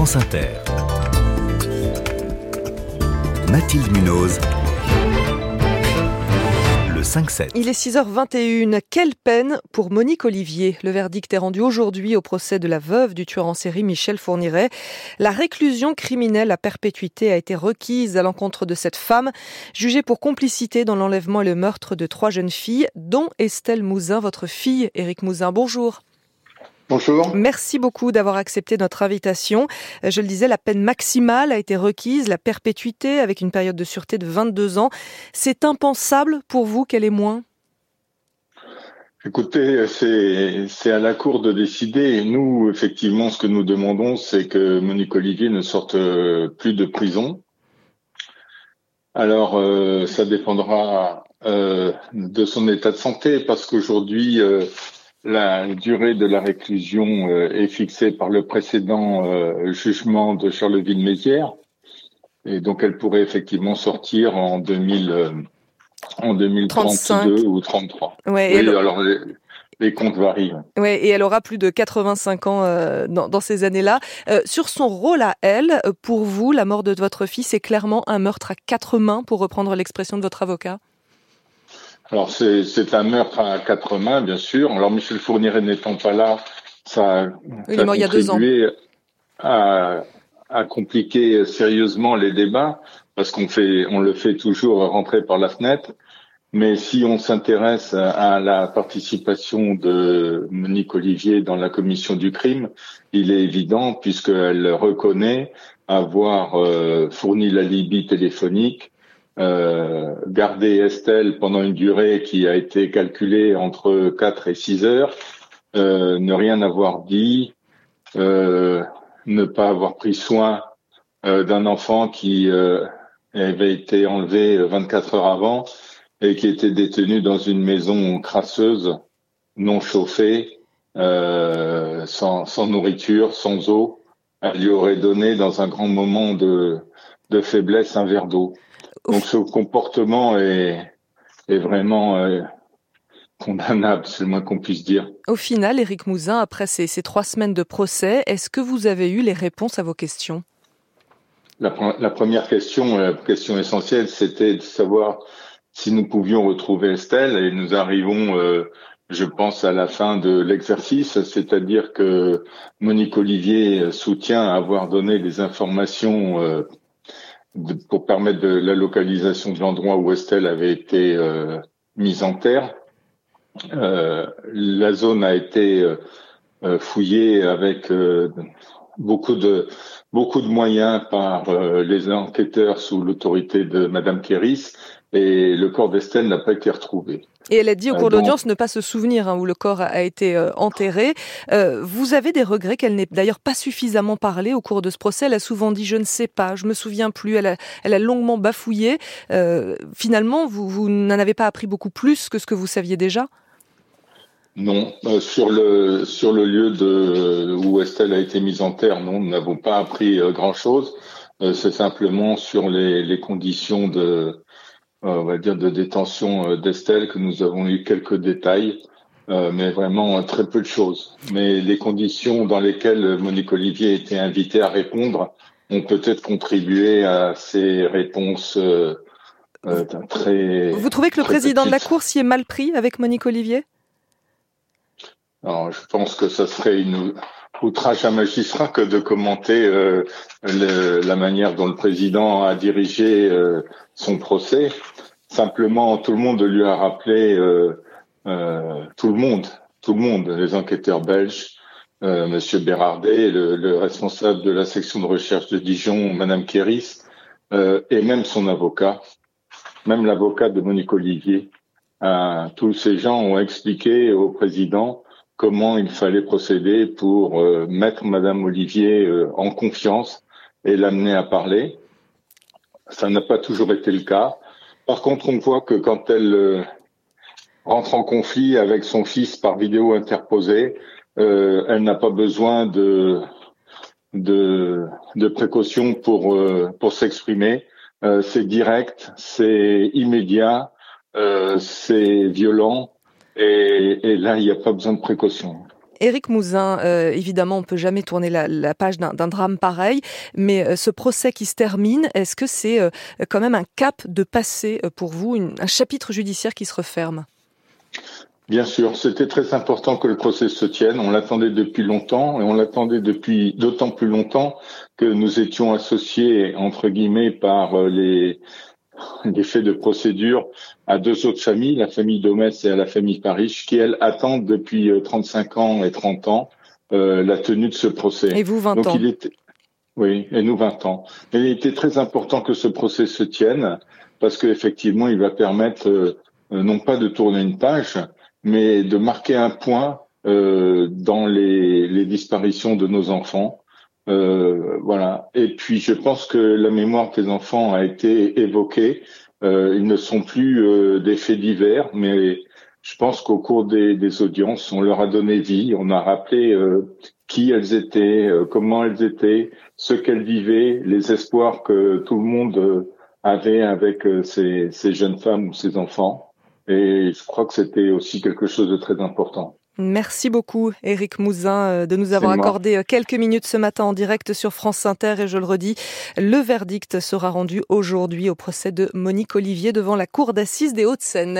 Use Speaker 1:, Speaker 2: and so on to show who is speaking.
Speaker 1: France Inter. Mathilde Munoz. Le 5-7.
Speaker 2: Il est 6h21. Quelle peine pour Monique Olivier. Le verdict est rendu aujourd'hui au procès de la veuve du tueur en série Michel Fourniret. La réclusion criminelle à perpétuité a été requise à l'encontre de cette femme, jugée pour complicité dans l'enlèvement et le meurtre de trois jeunes filles, dont Estelle Mouzin, votre fille, Éric Mouzin. Bonjour.
Speaker 3: Bonjour.
Speaker 2: Merci beaucoup d'avoir accepté notre invitation. Euh, je le disais, la peine maximale a été requise, la perpétuité avec une période de sûreté de 22 ans. C'est impensable pour vous qu'elle est moins?
Speaker 3: Écoutez, c'est à la Cour de décider. nous, effectivement, ce que nous demandons, c'est que Monique Olivier ne sorte euh, plus de prison. Alors, euh, ça dépendra de son état de santé, parce qu'aujourd'hui, la durée de la réclusion euh, est fixée par le précédent euh, jugement de Charleville-Mézières. Et donc, elle pourrait effectivement sortir en 2000, euh, en 2032 ou 33.
Speaker 2: Ouais,
Speaker 3: oui, alors les, comptes varient.
Speaker 2: Ouais, et elle aura plus de 85 ans dans, dans, ces années-là. sur son rôle à elle, pour vous, la mort de votre fils est clairement un meurtre à quatre mains, pour reprendre l'expression de votre avocat?
Speaker 3: Alors c'est un meurtre à quatre mains, bien sûr. Alors Michel Fourniret n'étant pas là, ça,
Speaker 2: a contribué
Speaker 3: à, à, compliquer sérieusement les débats parce qu'on fait, on le fait toujours rentrer par la fenêtre. Mais si on s'intéresse à la participation de Monique Olivier dans la commission du crime, il est évident puisqu'elle reconnaît avoir euh, fourni la Libye téléphonique euh, garder Estelle pendant une durée qui a été calculée entre 4 et 6 heures, euh, ne rien avoir dit, euh, ne pas avoir pris soin d'un enfant qui avait été enlevé 24 heures avant et qui était détenu dans une maison crasseuse, non chauffée, sans, nourriture, sans eau. Elle lui aurait donné dans un grand moment de faiblesse un verre d'eau. Donc ce comportement est, est vraiment euh, condamnable, c'est le moins qu'on puisse dire.
Speaker 2: Au final, Éric Mouzin, après ces, ces, trois semaines de procès, est-ce que vous avez eu les réponses à vos questions?
Speaker 3: La, la, première question, la question essentielle, c'était de savoir si nous pouvions retrouver Estelle et nous arrivons, euh, je pense, à la fin de l'exercice, c'est-à-dire que Monique Olivier soutient avoir donné des informations euh, pour permettre de la localisation de l'endroit où Estelle avait été euh, mise en terre. Euh, la zone a été euh, fouillée avec beaucoup de beaucoup de moyens par les enquêteurs sous l'autorité de Madame Kéris et le corps d'Estelle n'a pas été retrouvé.
Speaker 2: Et elle a dit au cours d'audience ne pas se souvenir hein, où le corps a été euh, enterré. Euh, vous avez des regrets qu'elle n'ait d'ailleurs pas suffisamment parlé au cours de ce procès? Elle a souvent dit je ne sais pas, je me souviens plus. Elle a, elle a longuement bafouillé. Euh, finalement, vous, vous n'en avez pas appris beaucoup plus que ce que vous saviez déjà?
Speaker 3: Non, euh, sur le sur le lieu de où Estelle a été mise en terre, non, nous n'avons pas appris grand chose. C'est simplement sur les, les conditions de euh, on va dire, de détention euh, d'Estelle que nous avons eu quelques détails, euh, mais vraiment très peu de choses. Mais les conditions dans lesquelles Monique Olivier été invitée à répondre ont peut-être contribué à ces réponses euh, très.
Speaker 2: Vous trouvez que le président de la Cour s'y est mal pris avec Monique Olivier?
Speaker 3: Alors, je pense que ça serait une outrage à magistrat que de commenter euh, le, la manière dont le président a dirigé euh, son procès. Simplement, tout le monde lui a rappelé, euh, euh tout le monde, tout le monde, les enquêteurs belges, euh, Monsieur Bérardet, le, le, responsable de la section de recherche de Dijon, Madame Kéris, et même son avocat, même l'avocat de Monique Olivier. tous ces gens ont expliqué au président comment il fallait procéder pour euh, mettre Madame Olivier euh, en confiance et l'amener à parler. Ça n'a pas toujours été le cas. Par contre, on voit que quand elle euh, rentre en conflit avec son fils par vidéo interposée, elle n'a pas besoin de de, de précautions pour pour s'exprimer. c'est direct, c'est immédiat, c'est violent et, et là, il n'y a pas besoin de précaution.
Speaker 2: Éric Mouzin, euh, évidemment, on peut jamais tourner la, page d'un drame pareil, mais euh, ce procès qui se termine, est-ce que c'est euh, quand même un cap de passé pour vous, un chapitre judiciaire qui se referme?
Speaker 3: Bien sûr, c'était très important que le procès se tienne. On l'attendait depuis longtemps et on l'attendait depuis d'autant plus longtemps que nous étions associés, entre guillemets, par les, faits de procédure à deux autres familles, la famille Domès et à la famille Paris, qui elles attendent depuis 35 euh, ans et 30 ans euh, la tenue de ce procès.
Speaker 2: Et vous 20 ans.
Speaker 3: Oui, et nous 20 ans. Et il était très important que ce procès se tienne parce qu'effectivement, il va permettre euh, non pas de tourner une page, mais de marquer un point dans les, les disparitions de nos enfants euh, voilà. Et puis je pense que la mémoire des enfants a été évoquée. Euh, ils ne sont plus euh, des faits divers, mais je pense qu'au cours des, des, audiences, on leur a donné vie, on a rappelé qui elles étaient, comment elles étaient, ce qu'elles vivaient, les espoirs que tout le monde avait avec ces, ces jeunes femmes ou ces enfants. Et je crois que c'était aussi quelque chose de très important.
Speaker 2: Merci beaucoup, Éric Mouzin, euh, de nous avoir accordé euh, quelques minutes ce matin en direct sur France Inter. Et je le redis, le verdict sera rendu aujourd'hui au procès de Monique Olivier devant la Cour d'assises des Hauts-de-Seine.